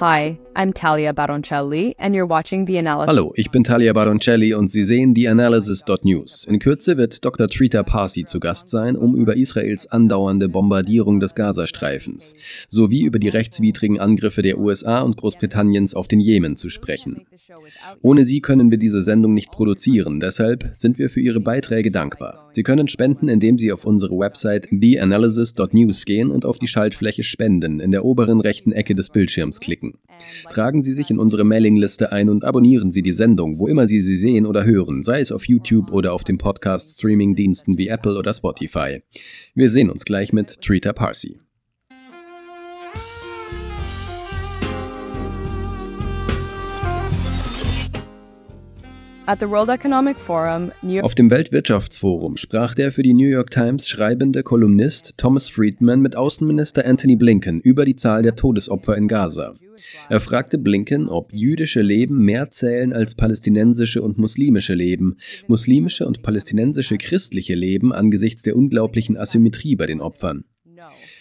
Hi, I'm Talia Baroncelli and you're watching the analysis. Hallo, ich bin Talia Baroncelli und Sie sehen die Analysis.news. In Kürze wird Dr. Trita Parsi zu Gast sein, um über Israels andauernde Bombardierung des Gazastreifens sowie über die rechtswidrigen Angriffe der USA und Großbritanniens auf den Jemen zu sprechen. Ohne Sie können wir diese Sendung nicht produzieren, deshalb sind wir für Ihre Beiträge dankbar. Sie können spenden, indem Sie auf unsere Website theanalysis.news gehen und auf die Schaltfläche Spenden in der oberen rechten Ecke des Bildschirms klicken. Tragen Sie sich in unsere Mailingliste ein und abonnieren Sie die Sendung, wo immer Sie sie sehen oder hören, sei es auf YouTube oder auf den Podcast-Streaming-Diensten wie Apple oder Spotify. Wir sehen uns gleich mit Trita Parsi. Auf dem Weltwirtschaftsforum sprach der für die New York Times schreibende Kolumnist Thomas Friedman mit Außenminister Anthony Blinken über die Zahl der Todesopfer in Gaza. Er fragte Blinken, ob jüdische Leben mehr zählen als palästinensische und muslimische Leben, muslimische und palästinensische christliche Leben angesichts der unglaublichen Asymmetrie bei den Opfern.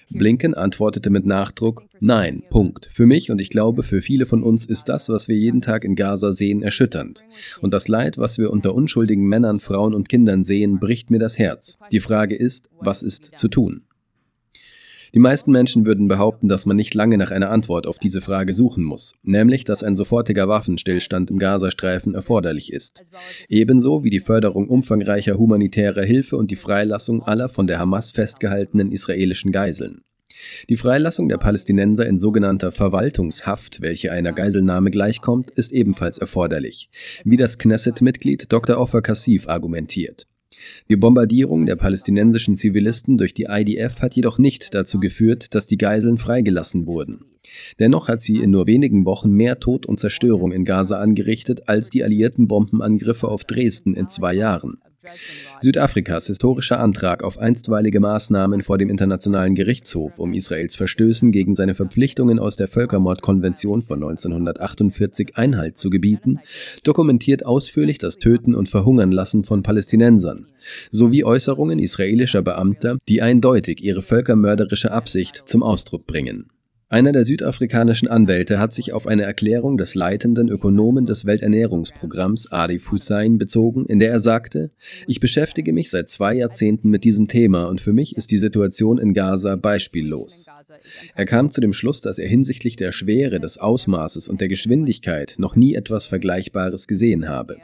Blinken antwortete mit Nachdruck, nein, Punkt. Für mich und ich glaube für viele von uns ist das, was wir jeden Tag in Gaza sehen, erschütternd. Und das Leid, was wir unter unschuldigen Männern, Frauen und Kindern sehen, bricht mir das Herz. Die Frage ist, was ist zu tun? Die meisten Menschen würden behaupten, dass man nicht lange nach einer Antwort auf diese Frage suchen muss, nämlich dass ein sofortiger Waffenstillstand im Gazastreifen erforderlich ist. Ebenso wie die Förderung umfangreicher humanitärer Hilfe und die Freilassung aller von der Hamas festgehaltenen israelischen Geiseln. Die Freilassung der Palästinenser in sogenannter Verwaltungshaft, welche einer Geiselnahme gleichkommt, ist ebenfalls erforderlich, wie das Knesset-Mitglied Dr. Offer Kassif argumentiert. Die Bombardierung der palästinensischen Zivilisten durch die IDF hat jedoch nicht dazu geführt, dass die Geiseln freigelassen wurden. Dennoch hat sie in nur wenigen Wochen mehr Tod und Zerstörung in Gaza angerichtet als die alliierten Bombenangriffe auf Dresden in zwei Jahren. Südafrikas historischer Antrag auf einstweilige Maßnahmen vor dem Internationalen Gerichtshof, um Israels Verstößen gegen seine Verpflichtungen aus der Völkermordkonvention von 1948 Einhalt zu gebieten, dokumentiert ausführlich das Töten und Verhungern lassen von Palästinensern, sowie Äußerungen israelischer Beamter, die eindeutig ihre völkermörderische Absicht zum Ausdruck bringen. Einer der südafrikanischen Anwälte hat sich auf eine Erklärung des leitenden Ökonomen des Welternährungsprogramms Arif Hussein bezogen, in der er sagte, ich beschäftige mich seit zwei Jahrzehnten mit diesem Thema und für mich ist die Situation in Gaza beispiellos. Er kam zu dem Schluss, dass er hinsichtlich der Schwere, des Ausmaßes und der Geschwindigkeit noch nie etwas Vergleichbares gesehen habe.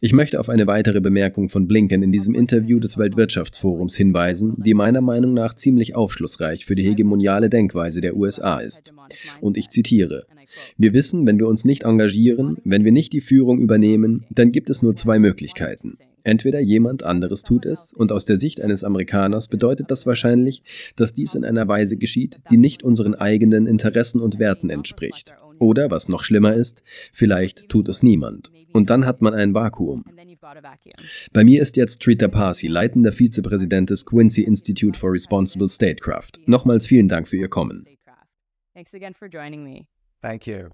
Ich möchte auf eine weitere Bemerkung von Blinken in diesem Interview des Weltwirtschaftsforums hinweisen, die meiner Meinung nach ziemlich aufschlussreich für die hegemoniale Denkweise der USA ist. Und ich zitiere, wir wissen, wenn wir uns nicht engagieren, wenn wir nicht die Führung übernehmen, dann gibt es nur zwei Möglichkeiten. Entweder jemand anderes tut es, und aus der Sicht eines Amerikaners bedeutet das wahrscheinlich, dass dies in einer Weise geschieht, die nicht unseren eigenen Interessen und Werten entspricht. Oder, was noch schlimmer ist, vielleicht tut es niemand. Und dann hat man ein Vakuum. Bei mir ist jetzt Trita Parsi, leitender Vizepräsident des Quincy Institute for Responsible Statecraft. Nochmals vielen Dank für Ihr Kommen. Thank you.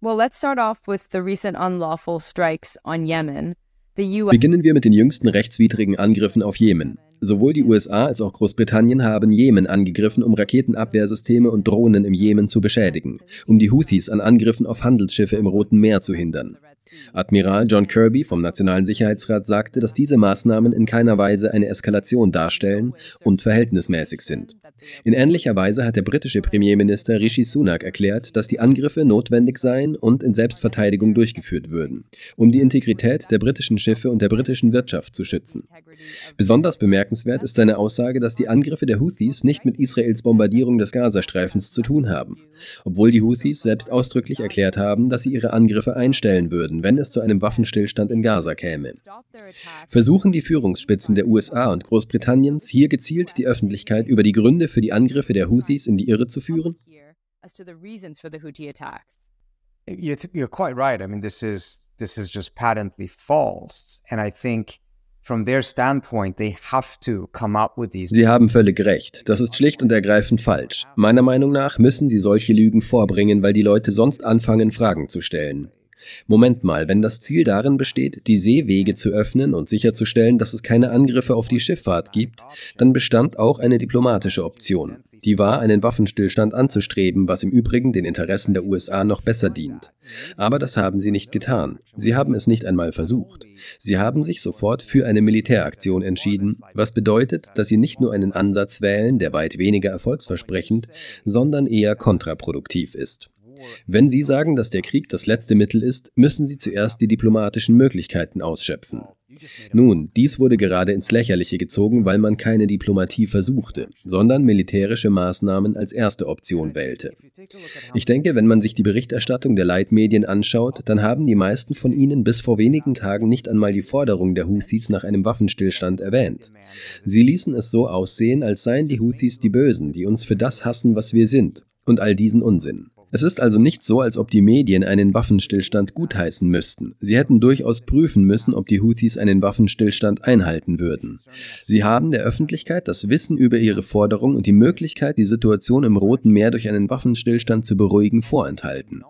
Well, let's start off with the recent unlawful strikes on Yemen. Beginnen wir mit den jüngsten rechtswidrigen Angriffen auf Jemen. Sowohl die USA als auch Großbritannien haben Jemen angegriffen, um Raketenabwehrsysteme und Drohnen im Jemen zu beschädigen, um die Houthis an Angriffen auf Handelsschiffe im Roten Meer zu hindern. Admiral John Kirby vom Nationalen Sicherheitsrat sagte, dass diese Maßnahmen in keiner Weise eine Eskalation darstellen und verhältnismäßig sind. In ähnlicher Weise hat der britische Premierminister Rishi Sunak erklärt, dass die Angriffe notwendig seien und in Selbstverteidigung durchgeführt würden, um die Integrität der britischen Schiffe und der britischen Wirtschaft zu schützen. Besonders bemerkenswert ist seine Aussage, dass die Angriffe der Houthis nicht mit Israels Bombardierung des Gazastreifens zu tun haben, obwohl die Houthis selbst ausdrücklich erklärt haben, dass sie ihre Angriffe einstellen würden, wenn es zu einem Waffenstillstand in Gaza käme. Versuchen die Führungsspitzen der USA und Großbritanniens hier gezielt die Öffentlichkeit über die Gründe für die Angriffe der Houthis in die Irre zu führen? You're quite right. I mean, this is this is just patently false, and I think Sie haben völlig recht. Das ist schlicht und ergreifend falsch. Meiner Meinung nach müssen Sie solche Lügen vorbringen, weil die Leute sonst anfangen, Fragen zu stellen. Moment mal, wenn das Ziel darin besteht, die Seewege zu öffnen und sicherzustellen, dass es keine Angriffe auf die Schifffahrt gibt, dann bestand auch eine diplomatische Option. Die war, einen Waffenstillstand anzustreben, was im Übrigen den Interessen der USA noch besser dient. Aber das haben sie nicht getan. Sie haben es nicht einmal versucht. Sie haben sich sofort für eine Militäraktion entschieden, was bedeutet, dass sie nicht nur einen Ansatz wählen, der weit weniger erfolgsversprechend, sondern eher kontraproduktiv ist. Wenn Sie sagen, dass der Krieg das letzte Mittel ist, müssen Sie zuerst die diplomatischen Möglichkeiten ausschöpfen. Nun, dies wurde gerade ins Lächerliche gezogen, weil man keine Diplomatie versuchte, sondern militärische Maßnahmen als erste Option wählte. Ich denke, wenn man sich die Berichterstattung der Leitmedien anschaut, dann haben die meisten von ihnen bis vor wenigen Tagen nicht einmal die Forderung der Houthis nach einem Waffenstillstand erwähnt. Sie ließen es so aussehen, als seien die Houthis die Bösen, die uns für das hassen, was wir sind, und all diesen Unsinn. Es ist also nicht so, als ob die Medien einen Waffenstillstand gutheißen müssten. Sie hätten durchaus prüfen müssen, ob die Houthis einen Waffenstillstand einhalten würden. Sie haben der Öffentlichkeit das Wissen über ihre Forderung und die Möglichkeit, die Situation im Roten Meer durch einen Waffenstillstand zu beruhigen, vorenthalten.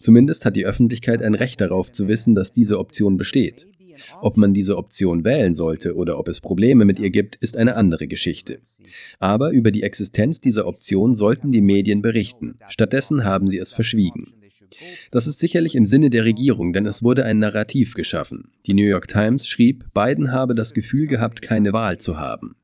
Zumindest hat die Öffentlichkeit ein Recht darauf zu wissen, dass diese Option besteht. Ob man diese Option wählen sollte oder ob es Probleme mit ihr gibt, ist eine andere Geschichte. Aber über die Existenz dieser Option sollten die Medien berichten. Stattdessen haben sie es verschwiegen. Das ist sicherlich im Sinne der Regierung, denn es wurde ein Narrativ geschaffen. Die New York Times schrieb, Biden habe das Gefühl gehabt, keine Wahl zu haben.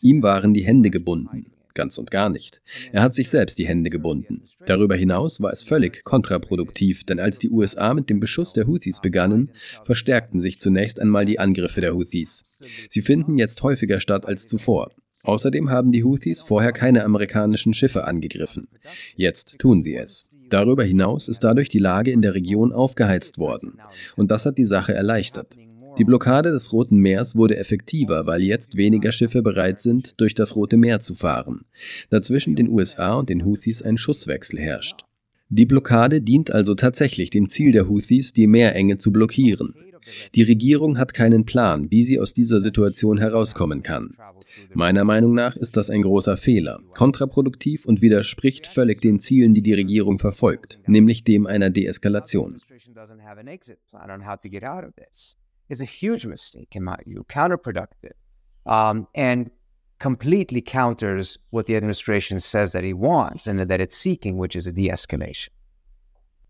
Ihm waren die Hände gebunden. Ganz und gar nicht. Er hat sich selbst die Hände gebunden. Darüber hinaus war es völlig kontraproduktiv, denn als die USA mit dem Beschuss der Houthis begannen, verstärkten sich zunächst einmal die Angriffe der Houthis. Sie finden jetzt häufiger statt als zuvor. Außerdem haben die Houthis vorher keine amerikanischen Schiffe angegriffen. Jetzt tun sie es. Darüber hinaus ist dadurch die Lage in der Region aufgeheizt worden. Und das hat die Sache erleichtert. Die Blockade des Roten Meers wurde effektiver, weil jetzt weniger Schiffe bereit sind, durch das Rote Meer zu fahren. Dazwischen den USA und den Houthis ein Schusswechsel herrscht. Die Blockade dient also tatsächlich dem Ziel der Houthis, die Meerenge zu blockieren. Die Regierung hat keinen Plan, wie sie aus dieser Situation herauskommen kann. Meiner Meinung nach ist das ein großer Fehler, kontraproduktiv und widerspricht völlig den Zielen, die die Regierung verfolgt, nämlich dem einer Deeskalation is a huge mistake, in my view, counterproductive, um, and completely counters what the administration says that it wants and that it's seeking, which is a de escalation.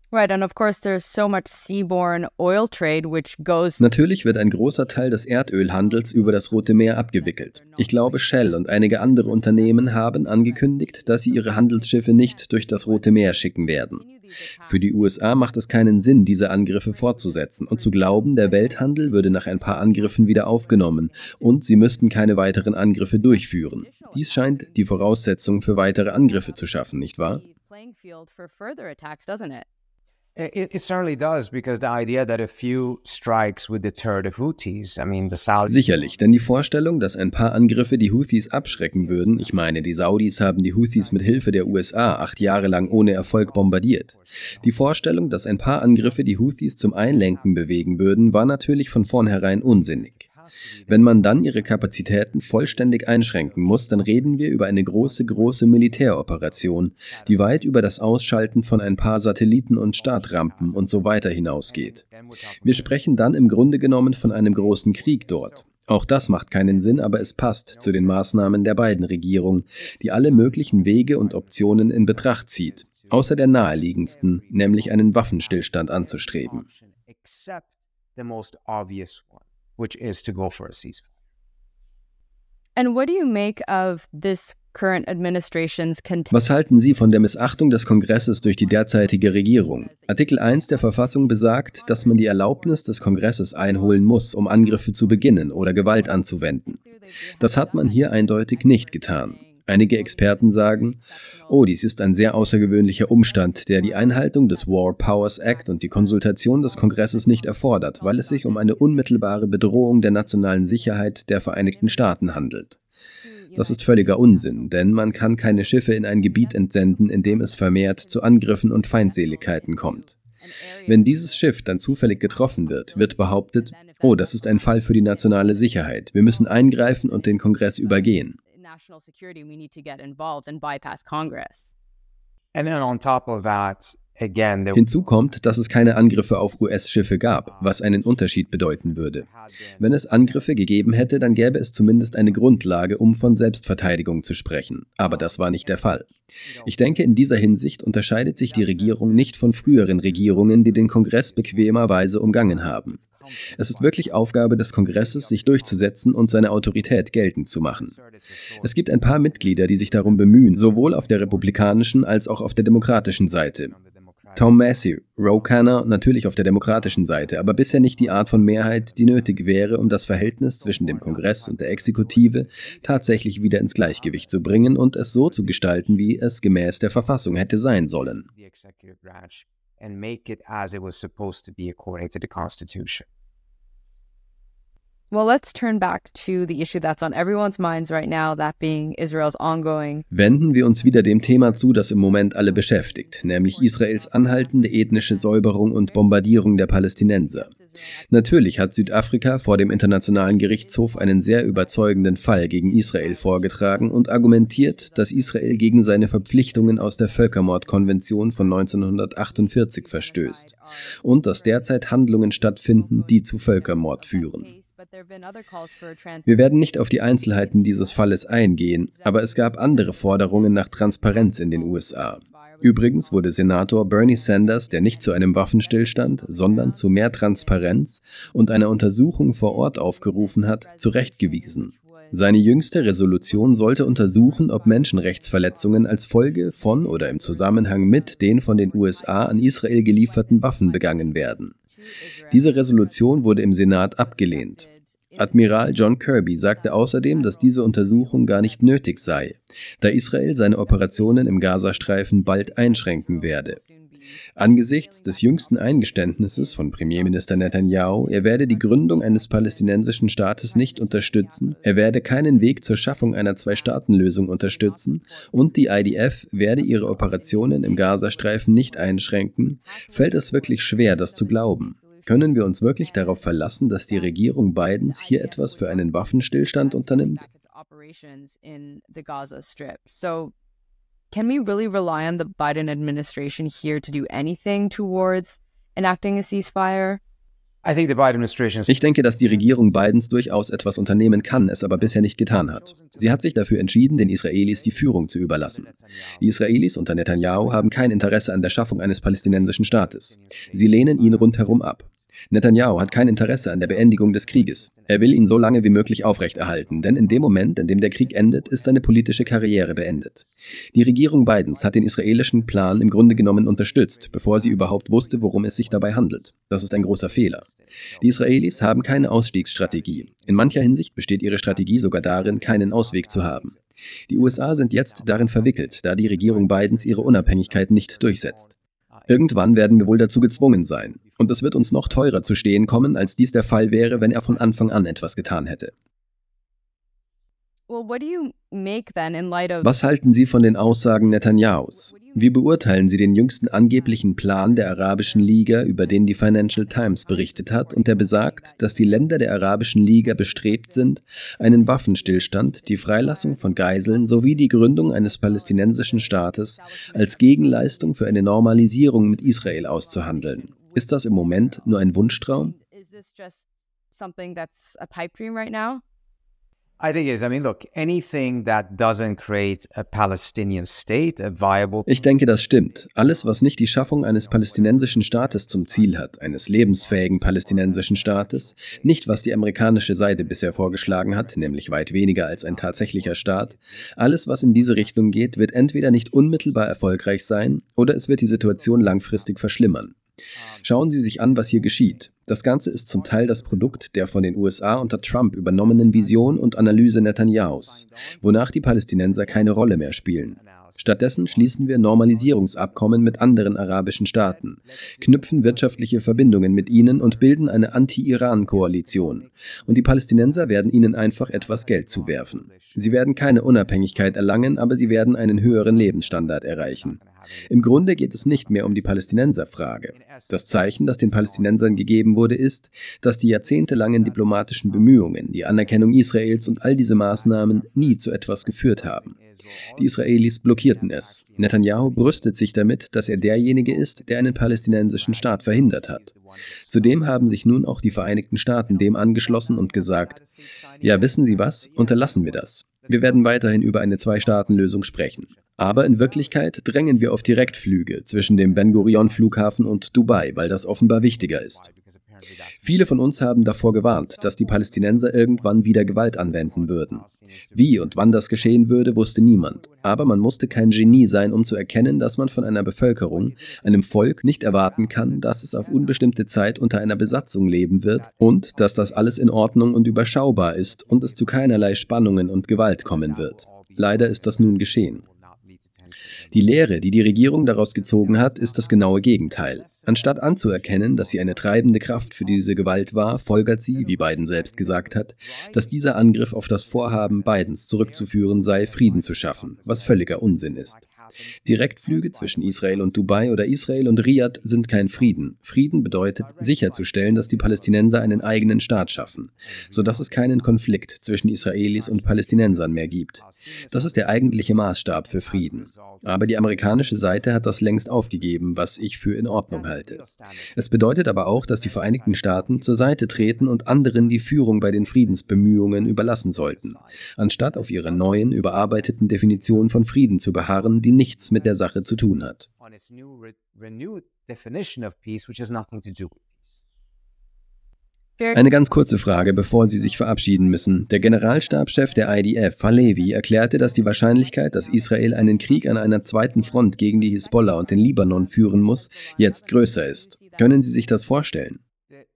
Right, and of course there's so much seaborne oil trade which goes Natürlich wird ein großer Teil des Erdölhandels über das Rote Meer abgewickelt. Ich glaube, Shell und einige andere Unternehmen haben angekündigt, dass sie ihre Handelsschiffe nicht durch das Rote Meer schicken werden. Für die USA macht es keinen Sinn, diese Angriffe fortzusetzen und zu glauben, der Welthandel würde nach ein paar Angriffen wieder aufgenommen und sie müssten keine weiteren Angriffe durchführen. Dies scheint die Voraussetzung für weitere Angriffe zu schaffen, nicht wahr? It, it, certainly does, because the idea that a few strikes would deter the Houthis, I mean, the Saudis. Sicherlich, denn die Vorstellung, dass ein paar Angriffe die Houthis abschrecken würden, ich meine, die Saudis haben die Houthis mit Hilfe der USA acht Jahre lang ohne Erfolg bombardiert. Die Vorstellung, dass ein paar Angriffe die Houthis zum Einlenken bewegen würden, war natürlich von vornherein unsinnig. Wenn man dann ihre Kapazitäten vollständig einschränken muss, dann reden wir über eine große, große Militäroperation, die weit über das Ausschalten von ein paar Satelliten und Startrampen und so weiter hinausgeht. Wir sprechen dann im Grunde genommen von einem großen Krieg dort. Auch das macht keinen Sinn, aber es passt zu den Maßnahmen der beiden Regierungen, die alle möglichen Wege und Optionen in Betracht zieht, außer der naheliegendsten, nämlich einen Waffenstillstand anzustreben which is to go for a ceasefire. And what do you make of this current administration's Was halten Sie von der Missachtung des Kongresses durch die derzeitige Regierung? Artikel 1 der Verfassung besagt, dass man die Erlaubnis des Kongresses einholen muss, um Angriffe zu beginnen oder Gewalt anzuwenden. Das hat man hier eindeutig nicht getan. Einige Experten sagen, oh, dies ist ein sehr außergewöhnlicher Umstand, der die Einhaltung des War Powers Act und die Konsultation des Kongresses nicht erfordert, weil es sich um eine unmittelbare Bedrohung der nationalen Sicherheit der Vereinigten Staaten handelt. Das ist völliger Unsinn, denn man kann keine Schiffe in ein Gebiet entsenden, in dem es vermehrt zu Angriffen und Feindseligkeiten kommt. Wenn dieses Schiff dann zufällig getroffen wird, wird behauptet, oh, das ist ein Fall für die nationale Sicherheit, wir müssen eingreifen und den Kongress übergehen national security, we need to get involved and bypass Congress. And then on top of that, Hinzu kommt, dass es keine Angriffe auf US-Schiffe gab, was einen Unterschied bedeuten würde. Wenn es Angriffe gegeben hätte, dann gäbe es zumindest eine Grundlage, um von Selbstverteidigung zu sprechen. Aber das war nicht der Fall. Ich denke, in dieser Hinsicht unterscheidet sich die Regierung nicht von früheren Regierungen, die den Kongress bequemerweise umgangen haben. Es ist wirklich Aufgabe des Kongresses, sich durchzusetzen und seine Autorität geltend zu machen. Es gibt ein paar Mitglieder, die sich darum bemühen, sowohl auf der republikanischen als auch auf der demokratischen Seite. Tom Massey, Ro Khanna natürlich auf der demokratischen Seite, aber bisher nicht die Art von Mehrheit, die nötig wäre, um das Verhältnis zwischen dem Kongress und der Exekutive tatsächlich wieder ins Gleichgewicht zu bringen und es so zu gestalten, wie es gemäß der Verfassung hätte sein sollen. And make it as it was supposed to be according to the Constitution. Well, let's turn back to the issue that's on everyone's minds right now, that being Israel's ongoing. Wenden wir uns wieder dem Thema zu, das im Moment alle beschäftigt, nämlich Israels anhaltende ethnische Säuberung und Bombardierung der Palästinenser. Natürlich hat Südafrika vor dem Internationalen Gerichtshof einen sehr überzeugenden Fall gegen Israel vorgetragen und argumentiert, dass Israel gegen seine Verpflichtungen aus der Völkermordkonvention von 1948 verstößt und dass derzeit Handlungen stattfinden, die zu Völkermord führen. Wir werden nicht auf die Einzelheiten dieses Falles eingehen, aber es gab andere Forderungen nach Transparenz in den USA. Übrigens wurde Senator Bernie Sanders, der nicht zu einem Waffenstillstand, sondern zu mehr Transparenz und einer Untersuchung vor Ort aufgerufen hat, zurechtgewiesen. Seine jüngste Resolution sollte untersuchen, ob Menschenrechtsverletzungen als Folge von oder im Zusammenhang mit den von den USA an Israel gelieferten Waffen begangen werden. Diese Resolution wurde im Senat abgelehnt. Admiral John Kirby sagte außerdem, dass diese Untersuchung gar nicht nötig sei, da Israel seine Operationen im Gazastreifen bald einschränken werde. Angesichts des jüngsten Eingeständnisses von Premierminister Netanyahu, er werde die Gründung eines palästinensischen Staates nicht unterstützen, er werde keinen Weg zur Schaffung einer Zwei-Staaten-Lösung unterstützen und die IDF werde ihre Operationen im Gazastreifen nicht einschränken, fällt es wirklich schwer, das zu glauben. Können wir uns wirklich darauf verlassen, dass die Regierung Bidens hier etwas für einen Waffenstillstand unternimmt? Can we really rely on the Biden administration here to do anything towards enacting a ceasefire? Ich denke, dass die Regierung Bidens durchaus etwas unternehmen kann, es aber bisher nicht getan hat. Sie hat sich dafür entschieden, den Israelis die Führung zu überlassen. Die Israelis unter Netanyahu haben kein Interesse an der Schaffung eines palästinensischen Staates. Sie lehnen ihn rundherum ab. Netanyahu hat kein Interesse an der Beendigung des Krieges. Er will ihn so lange wie möglich aufrechterhalten, denn in dem Moment, in dem der Krieg endet, ist seine politische Karriere beendet. Die Regierung Bidens hat den israelischen Plan im Grunde genommen unterstützt, bevor sie überhaupt wusste, worum es sich dabei handelt. Das ist ein großer Fehler. Die Israelis haben keine Ausstiegsstrategie. In mancher Hinsicht besteht ihre Strategie sogar darin, keinen Ausweg zu haben. Die USA sind jetzt darin verwickelt, da die Regierung Bidens ihre Unabhängigkeit nicht durchsetzt. Irgendwann werden wir wohl dazu gezwungen sein. Und es wird uns noch teurer zu stehen kommen, als dies der Fall wäre, wenn er von Anfang an etwas getan hätte. Was halten Sie von den Aussagen Netanyahus? Wie beurteilen Sie den jüngsten angeblichen Plan der Arabischen Liga, über den die Financial Times berichtet hat und der besagt, dass die Länder der Arabischen Liga bestrebt sind, einen Waffenstillstand, die Freilassung von Geiseln sowie die Gründung eines palästinensischen Staates als Gegenleistung für eine Normalisierung mit Israel auszuhandeln? Ist das im Moment nur ein Wunschtraum? Ich denke, das stimmt. Alles, was nicht die Schaffung eines palästinensischen Staates zum Ziel hat, eines lebensfähigen palästinensischen Staates, nicht was die amerikanische Seite bisher vorgeschlagen hat, nämlich weit weniger als ein tatsächlicher Staat, alles, was in diese Richtung geht, wird entweder nicht unmittelbar erfolgreich sein oder es wird die Situation langfristig verschlimmern. Schauen Sie sich an, was hier geschieht. Das Ganze ist zum Teil das Produkt der von den USA unter Trump übernommenen Vision und Analyse Netanyahus, wonach die Palästinenser keine Rolle mehr spielen. Stattdessen schließen wir Normalisierungsabkommen mit anderen arabischen Staaten, knüpfen wirtschaftliche Verbindungen mit ihnen und bilden eine Anti-Iran-Koalition. Und die Palästinenser werden ihnen einfach etwas Geld zuwerfen. Sie werden keine Unabhängigkeit erlangen, aber sie werden einen höheren Lebensstandard erreichen. Im Grunde geht es nicht mehr um die Palästinenserfrage. Das Zeichen, das den Palästinensern gegeben wurde, ist, dass die jahrzehntelangen diplomatischen Bemühungen, die Anerkennung Israels und all diese Maßnahmen nie zu etwas geführt haben. Die Israelis blockierten es. Netanyahu brüstet sich damit, dass er derjenige ist, der einen palästinensischen Staat verhindert hat. Zudem haben sich nun auch die Vereinigten Staaten dem angeschlossen und gesagt, ja, wissen Sie was, unterlassen wir das. Wir werden weiterhin über eine Zwei-Staaten-Lösung sprechen. Aber in Wirklichkeit drängen wir auf Direktflüge zwischen dem Ben Gurion Flughafen und Dubai, weil das offenbar wichtiger ist. Viele von uns haben davor gewarnt, dass die Palästinenser irgendwann wieder Gewalt anwenden würden. Wie und wann das geschehen würde, wusste niemand. Aber man musste kein Genie sein, um zu erkennen, dass man von einer Bevölkerung, einem Volk, nicht erwarten kann, dass es auf unbestimmte Zeit unter einer Besatzung leben wird und dass das alles in Ordnung und überschaubar ist und es zu keinerlei Spannungen und Gewalt kommen wird. Leider ist das nun geschehen. Die Lehre, die die Regierung daraus gezogen hat, ist das genaue Gegenteil. Anstatt anzuerkennen, dass sie eine treibende Kraft für diese Gewalt war, folgert sie, wie Biden selbst gesagt hat, dass dieser Angriff auf das Vorhaben Bidens zurückzuführen sei, Frieden zu schaffen, was völliger Unsinn ist. Direktflüge zwischen Israel und Dubai oder Israel und Riyadh sind kein Frieden. Frieden bedeutet, sicherzustellen, dass die Palästinenser einen eigenen Staat schaffen, sodass es keinen Konflikt zwischen Israelis und Palästinensern mehr gibt. Das ist der eigentliche Maßstab für Frieden. Aber die amerikanische Seite hat das längst aufgegeben, was ich für in Ordnung halte. Es bedeutet aber auch, dass die Vereinigten Staaten zur Seite treten und anderen die Führung bei den Friedensbemühungen überlassen sollten, anstatt auf ihrer neuen, überarbeiteten Definition von Frieden zu beharren, die nichts mit der Sache zu tun hat. Eine ganz kurze Frage, bevor Sie sich verabschieden müssen. Der Generalstabschef der IDF, Halevi, erklärte, dass die Wahrscheinlichkeit, dass Israel einen Krieg an einer zweiten Front gegen die Hisbollah und den Libanon führen muss, jetzt größer ist. Können Sie sich das vorstellen?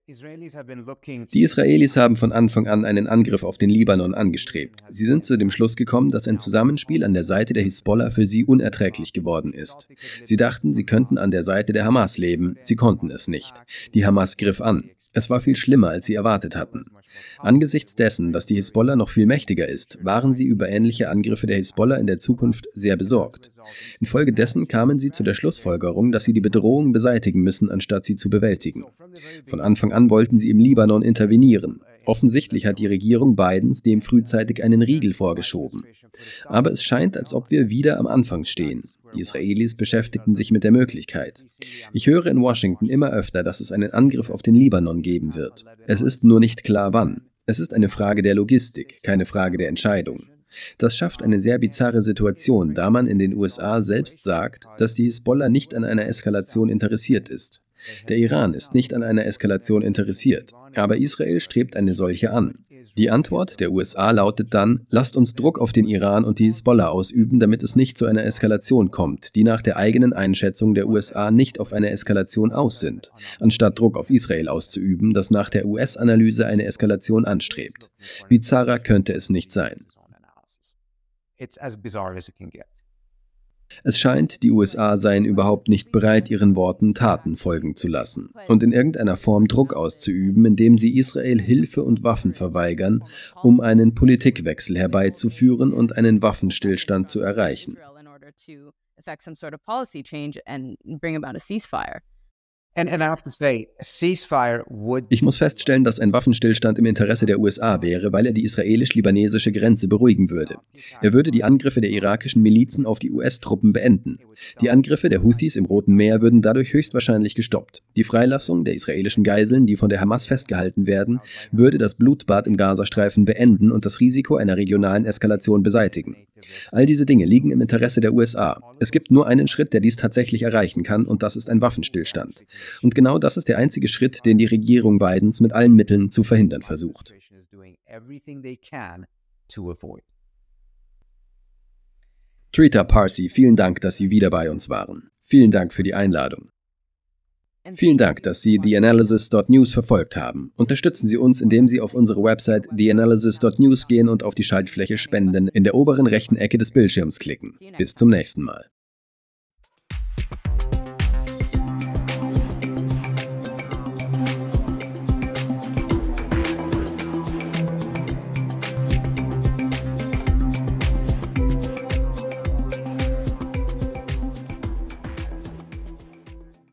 Die Israelis haben von Anfang an einen Angriff auf den Libanon angestrebt. Sie sind zu dem Schluss gekommen, dass ein Zusammenspiel an der Seite der Hisbollah für sie unerträglich geworden ist. Sie dachten, sie könnten an der Seite der Hamas leben. Sie konnten es nicht. Die Hamas griff an. Es war viel schlimmer, als sie erwartet hatten. Angesichts dessen, dass die Hisbollah noch viel mächtiger ist, waren sie über ähnliche Angriffe der Hisbollah in der Zukunft sehr besorgt. Infolgedessen kamen sie zu der Schlussfolgerung, dass sie die Bedrohung beseitigen müssen, anstatt sie zu bewältigen. Von Anfang an wollten sie im Libanon intervenieren. Offensichtlich hat die Regierung Bidens dem frühzeitig einen Riegel vorgeschoben. Aber es scheint, als ob wir wieder am Anfang stehen. Die Israelis beschäftigten sich mit der Möglichkeit. Ich höre in Washington immer öfter, dass es einen Angriff auf den Libanon geben wird. Es ist nur nicht klar wann. Es ist eine Frage der Logistik, keine Frage der Entscheidung. Das schafft eine sehr bizarre Situation, da man in den USA selbst sagt, dass die Hisbollah nicht an einer Eskalation interessiert ist. Der Iran ist nicht an einer Eskalation interessiert, aber Israel strebt eine solche an. Die Antwort der USA lautet dann, lasst uns Druck auf den Iran und die Hisbollah ausüben, damit es nicht zu einer Eskalation kommt, die nach der eigenen Einschätzung der USA nicht auf eine Eskalation aus sind, anstatt Druck auf Israel auszuüben, das nach der US-Analyse eine Eskalation anstrebt. Bizarrer könnte es nicht sein. It's as bizarre as it can get. Es scheint, die USA seien überhaupt nicht bereit, ihren Worten Taten folgen zu lassen und in irgendeiner Form Druck auszuüben, indem sie Israel Hilfe und Waffen verweigern, um einen Politikwechsel herbeizuführen und einen Waffenstillstand zu erreichen. Ich muss feststellen, dass ein Waffenstillstand im Interesse der USA wäre, weil er die israelisch-libanesische Grenze beruhigen würde. Er würde die Angriffe der irakischen Milizen auf die US-Truppen beenden. Die Angriffe der Houthis im Roten Meer würden dadurch höchstwahrscheinlich gestoppt. Die Freilassung der israelischen Geiseln, die von der Hamas festgehalten werden, würde das Blutbad im Gazastreifen beenden und das Risiko einer regionalen Eskalation beseitigen. All diese Dinge liegen im Interesse der USA. Es gibt nur einen Schritt, der dies tatsächlich erreichen kann, und das ist ein Waffenstillstand. Und genau das ist der einzige Schritt, den die Regierung Bidens mit allen Mitteln zu verhindern versucht. Trita Parsi, vielen Dank, dass Sie wieder bei uns waren. Vielen Dank für die Einladung. Vielen Dank, dass Sie TheAnalysis.news verfolgt haben. Unterstützen Sie uns, indem Sie auf unsere Website TheAnalysis.news gehen und auf die Schaltfläche Spenden in der oberen rechten Ecke des Bildschirms klicken. Bis zum nächsten Mal.